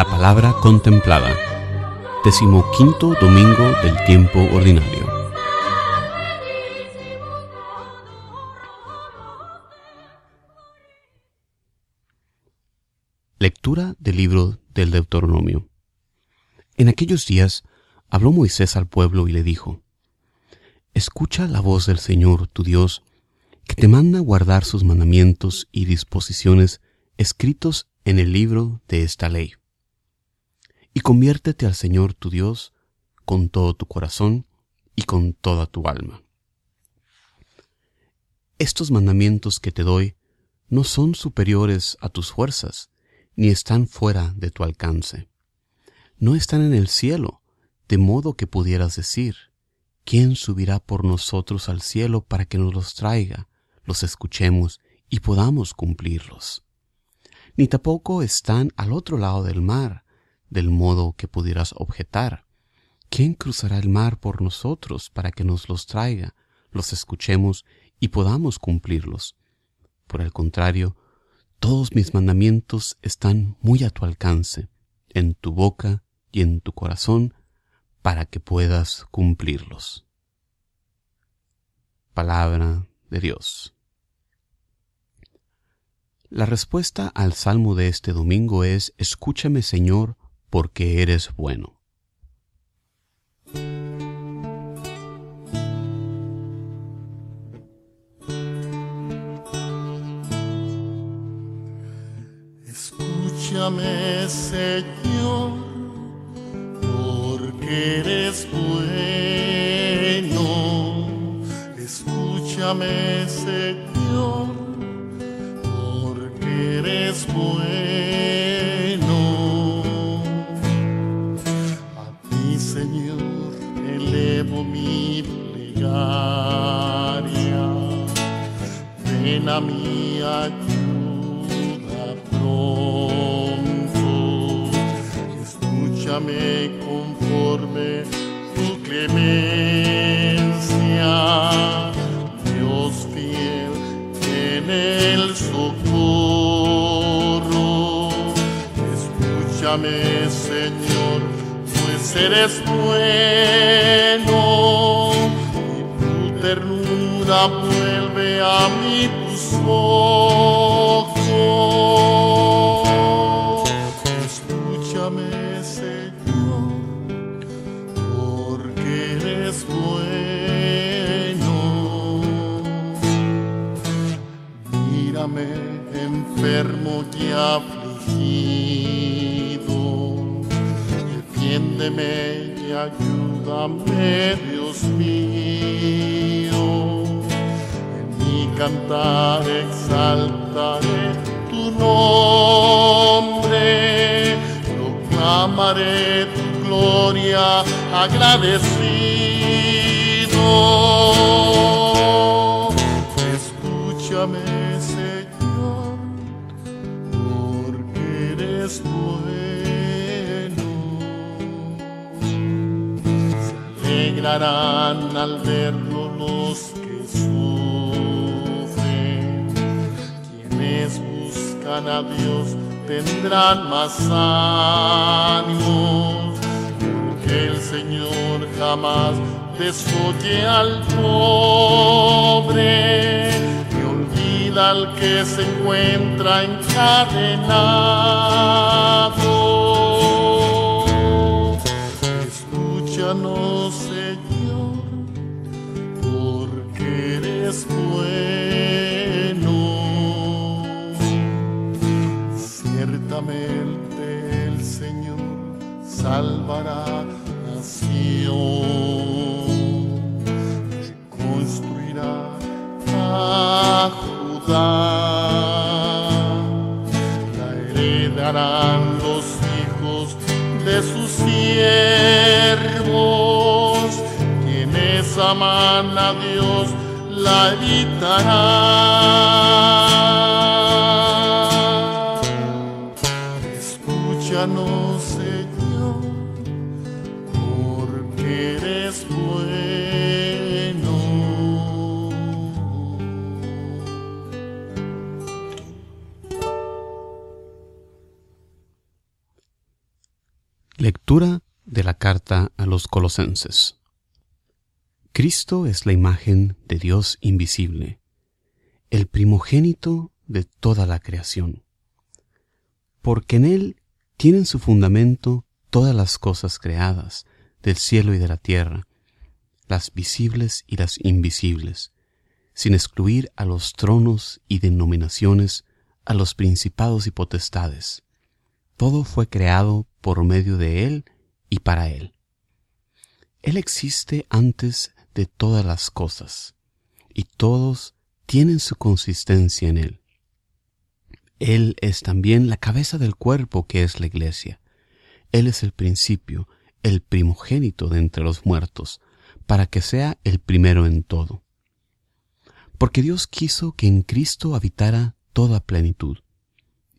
La palabra contemplada. Decimoquinto domingo del tiempo ordinario. Lectura del libro del Deuteronomio. En aquellos días habló Moisés al pueblo y le dijo, Escucha la voz del Señor tu Dios, que te manda guardar sus mandamientos y disposiciones escritos en el libro de esta ley. Y conviértete al Señor tu Dios con todo tu corazón y con toda tu alma. Estos mandamientos que te doy no son superiores a tus fuerzas, ni están fuera de tu alcance. No están en el cielo, de modo que pudieras decir, ¿quién subirá por nosotros al cielo para que nos los traiga, los escuchemos y podamos cumplirlos? Ni tampoco están al otro lado del mar, del modo que pudieras objetar. ¿Quién cruzará el mar por nosotros para que nos los traiga, los escuchemos y podamos cumplirlos? Por el contrario, todos mis mandamientos están muy a tu alcance, en tu boca y en tu corazón, para que puedas cumplirlos. Palabra de Dios. La respuesta al salmo de este domingo es, Escúchame Señor, porque eres bueno. Escúchame Señor, porque eres bueno. Escúchame Señor, porque eres bueno. Ven a mi ayuda pronto. Escúchame conforme tu clemencia. Dios fiel en el socorro. Escúchame, Señor, pues eres bueno y tu ternura vuelve a mí tus proclamaré tu gloria agradecido. Escúchame, Señor, porque eres bueno. Se alegrarán al verlo los que sufren. Quienes buscan a Dios tendrán más ánimos, porque el Señor jamás desoye al pobre y olvida al que se encuentra encadenado. Salvará nación, reconstruirá a Judá, la heredarán los hijos de sus siervos, quienes aman a Dios la habitarán. A los colosenses. Cristo es la imagen de Dios invisible, el primogénito de toda la creación, porque en Él tienen su fundamento todas las cosas creadas, del cielo y de la tierra, las visibles y las invisibles, sin excluir a los tronos y denominaciones, a los principados y potestades. Todo fue creado por medio de Él y para Él. Él existe antes de todas las cosas, y todos tienen su consistencia en Él. Él es también la cabeza del cuerpo que es la iglesia. Él es el principio, el primogénito de entre los muertos, para que sea el primero en todo. Porque Dios quiso que en Cristo habitara toda plenitud,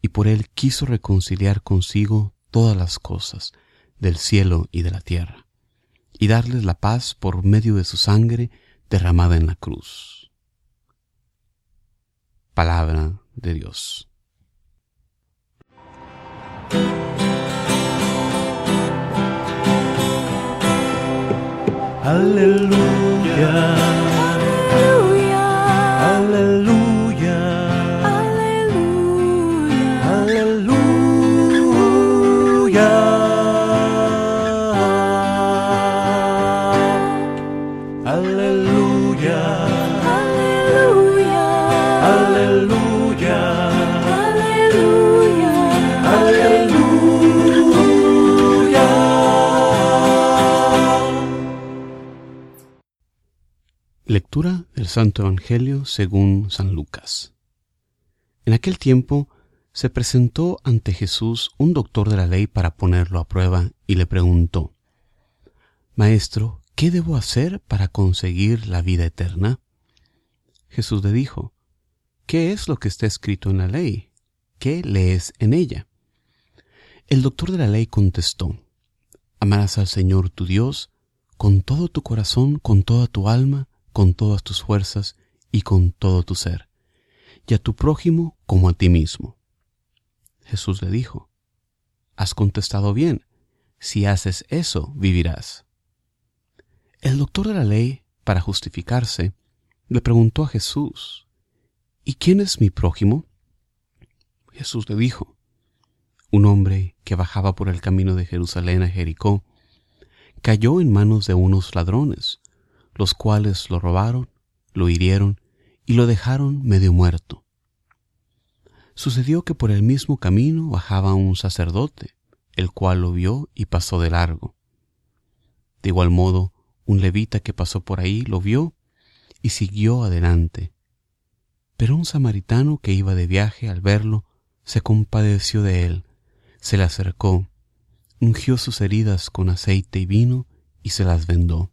y por Él quiso reconciliar consigo todas las cosas, del cielo y de la tierra, y darles la paz por medio de su sangre derramada en la cruz. Palabra de Dios. Aleluya. Lectura del Santo Evangelio según San Lucas. En aquel tiempo se presentó ante Jesús un doctor de la ley para ponerlo a prueba y le preguntó, Maestro, ¿qué debo hacer para conseguir la vida eterna? Jesús le dijo, ¿qué es lo que está escrito en la ley? ¿Qué lees en ella? El doctor de la ley contestó, Amarás al Señor tu Dios con todo tu corazón, con toda tu alma, con todas tus fuerzas y con todo tu ser, y a tu prójimo como a ti mismo. Jesús le dijo, Has contestado bien, si haces eso vivirás. El doctor de la ley, para justificarse, le preguntó a Jesús, ¿Y quién es mi prójimo? Jesús le dijo, un hombre que bajaba por el camino de Jerusalén a Jericó, cayó en manos de unos ladrones, los cuales lo robaron, lo hirieron y lo dejaron medio muerto. Sucedió que por el mismo camino bajaba un sacerdote, el cual lo vio y pasó de largo. De igual modo, un levita que pasó por ahí lo vio y siguió adelante. Pero un samaritano que iba de viaje al verlo se compadeció de él, se le acercó, ungió sus heridas con aceite y vino y se las vendó.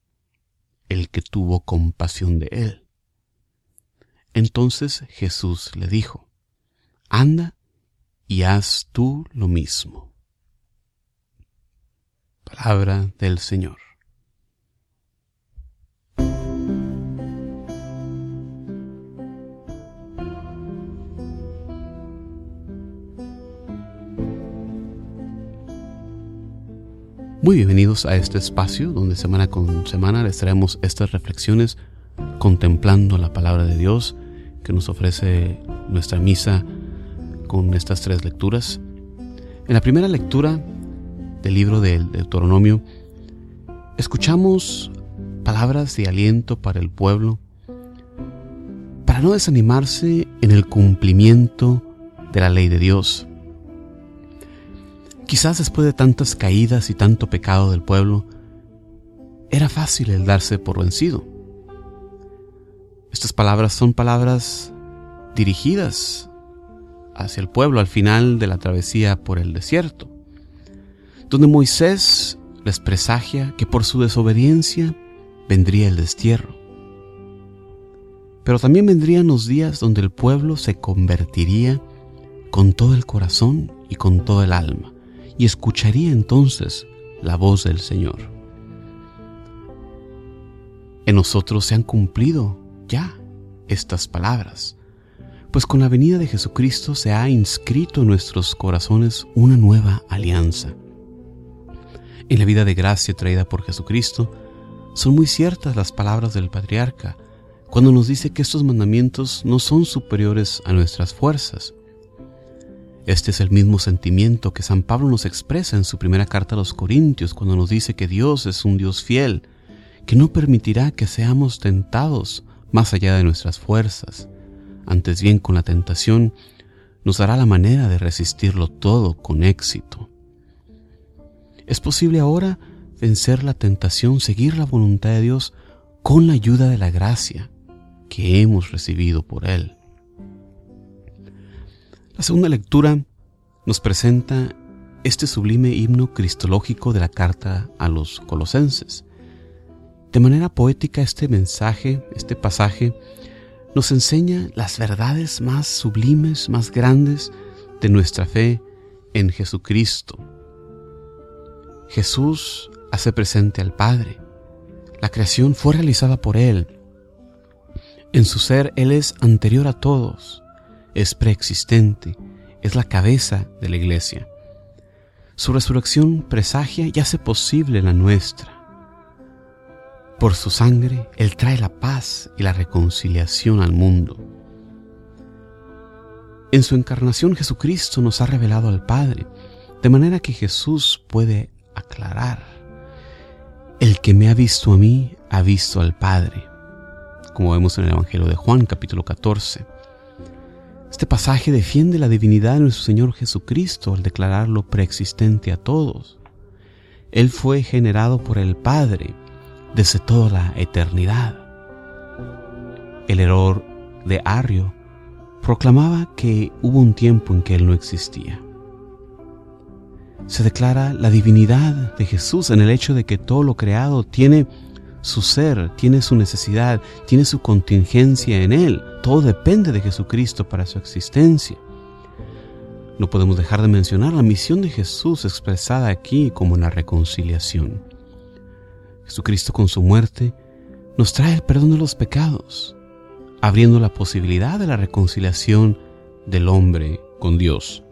el que tuvo compasión de él. Entonces Jesús le dijo, Anda y haz tú lo mismo. Palabra del Señor. Muy bienvenidos a este espacio donde semana con semana les traemos estas reflexiones contemplando la palabra de Dios que nos ofrece nuestra misa con estas tres lecturas. En la primera lectura del libro del Deuteronomio escuchamos palabras de aliento para el pueblo para no desanimarse en el cumplimiento de la ley de Dios Quizás después de tantas caídas y tanto pecado del pueblo, era fácil el darse por vencido. Estas palabras son palabras dirigidas hacia el pueblo al final de la travesía por el desierto. donde Moisés les presagia que por su desobediencia vendría el destierro. Pero también vendrían los días donde el pueblo se convertiría con todo el corazón y con todo el alma, y escucharía entonces la voz del Señor. En nosotros se han cumplido ya estas palabras, pues con la venida de Jesucristo se ha inscrito en nuestros corazones una nueva alianza. En la vida de gracia traída por Jesucristo, son muy ciertas las palabras del patriarca cuando nos dice que estos mandamientos no son superiores a nuestras fuerzas. Este es el mismo sentimiento que San Pablo nos expresa en su primera carta a los Corintios cuando nos dice que Dios es un Dios fiel, que no permitirá que seamos tentados más allá de nuestras fuerzas. Antes bien, con la tentación, nos dará la manera de resistirlo todo con éxito. Es posible ahora vencer la tentación, seguir la voluntad de Dios con la ayuda de la gracia que hemos recibido por Él. La segunda lectura nos presenta este sublime himno cristológico de la carta a los colosenses. De manera poética este mensaje, este pasaje, nos enseña las verdades más sublimes, más grandes de nuestra fe en Jesucristo. Jesús hace presente al Padre. La creación fue realizada por Él. En su ser Él es anterior a todos, es preexistente, es la cabeza de la iglesia. Su resurrección presagia y hace posible la nuestra. Por su sangre, Él trae la paz y la reconciliación al mundo. En su encarnación Jesucristo nos ha revelado al Padre, de manera que Jesús puede aclarar. El que me ha visto a mí, ha visto al Padre, como vemos en el Evangelio de Juan capítulo 14. Este pasaje defiende la divinidad de nuestro Señor Jesucristo al declararlo preexistente a todos. Él fue generado por el Padre desde toda la eternidad. El error de Arrio proclamaba que hubo un tiempo en que Él no existía. Se declara la divinidad de Jesús en el hecho de que todo lo creado tiene su ser, tiene su necesidad, tiene su contingencia en Él. Todo depende de Jesucristo para su existencia. No podemos dejar de mencionar la misión de Jesús expresada aquí como la reconciliación. Jesucristo con su muerte nos trae el perdón de los pecados, abriendo la posibilidad de la reconciliación del hombre con Dios.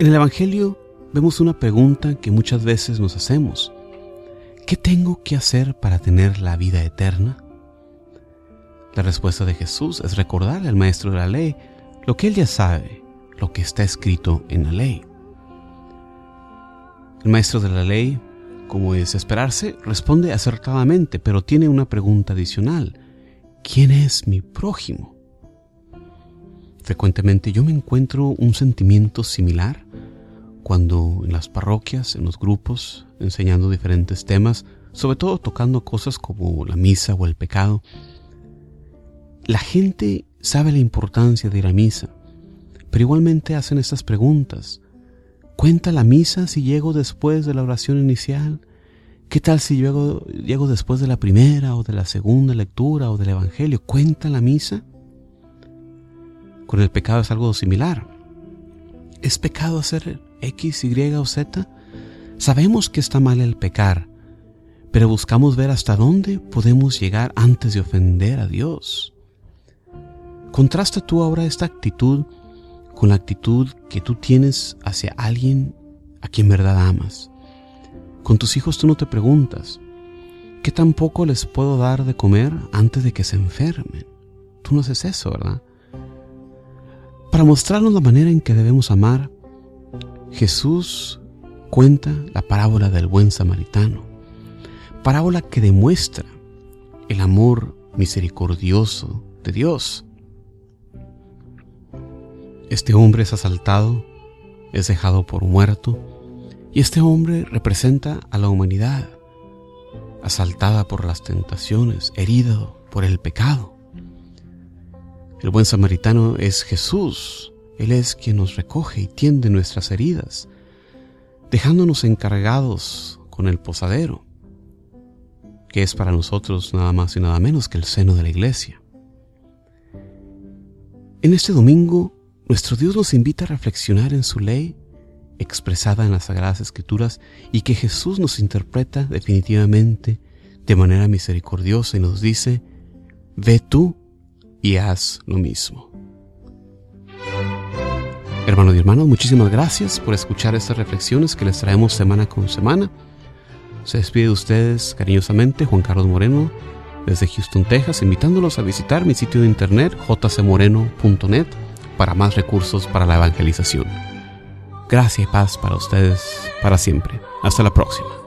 En el Evangelio vemos una pregunta que muchas veces nos hacemos. ¿Qué tengo que hacer para tener la vida eterna? La respuesta de Jesús es recordarle al maestro de la ley lo que él ya sabe, lo que está escrito en la ley. El maestro de la ley, como es esperarse, responde acertadamente, pero tiene una pregunta adicional. ¿Quién es mi prójimo? Frecuentemente yo me encuentro un sentimiento similar cuando en las parroquias, en los grupos, enseñando diferentes temas, sobre todo tocando cosas como la misa o el pecado, la gente sabe la importancia de ir a misa, pero igualmente hacen estas preguntas. ¿Cuenta la misa si llego después de la oración inicial? ¿Qué tal si llego, llego después de la primera o de la segunda lectura o del Evangelio? ¿Cuenta la misa? Con el pecado es algo similar. ¿Es pecado hacer X, Y o Z? Sabemos que está mal el pecar, pero buscamos ver hasta dónde podemos llegar antes de ofender a Dios. Contrasta tú ahora esta actitud con la actitud que tú tienes hacia alguien a quien verdad amas. Con tus hijos tú no te preguntas, ¿qué tan poco les puedo dar de comer antes de que se enfermen? Tú no haces eso, ¿verdad? Para mostrarnos la manera en que debemos amar, Jesús cuenta la parábola del buen samaritano, parábola que demuestra el amor misericordioso de Dios. Este hombre es asaltado, es dejado por muerto, y este hombre representa a la humanidad, asaltada por las tentaciones, herido por el pecado. El buen samaritano es Jesús, Él es quien nos recoge y tiende nuestras heridas. dejándonos encargados con el posadero, que es para nosotros nada más y nada menos que el seno de la iglesia. En este domingo, nuestro Dios nos invita a reflexionar en su ley expresada en las Sagradas Escrituras y que Jesús nos interpreta definitivamente de manera misericordiosa y nos dice, ve tú y haz lo mismo. Hermanos y hermanos, muchísimas gracias por escuchar estas reflexiones que les traemos semana con semana. Se despide de ustedes cariñosamente Juan Carlos Moreno desde Houston, Texas, invitándolos a visitar mi sitio de internet jcmoreno.net para más recursos para la evangelización. Gracia y paz para ustedes para siempre. Hasta la próxima.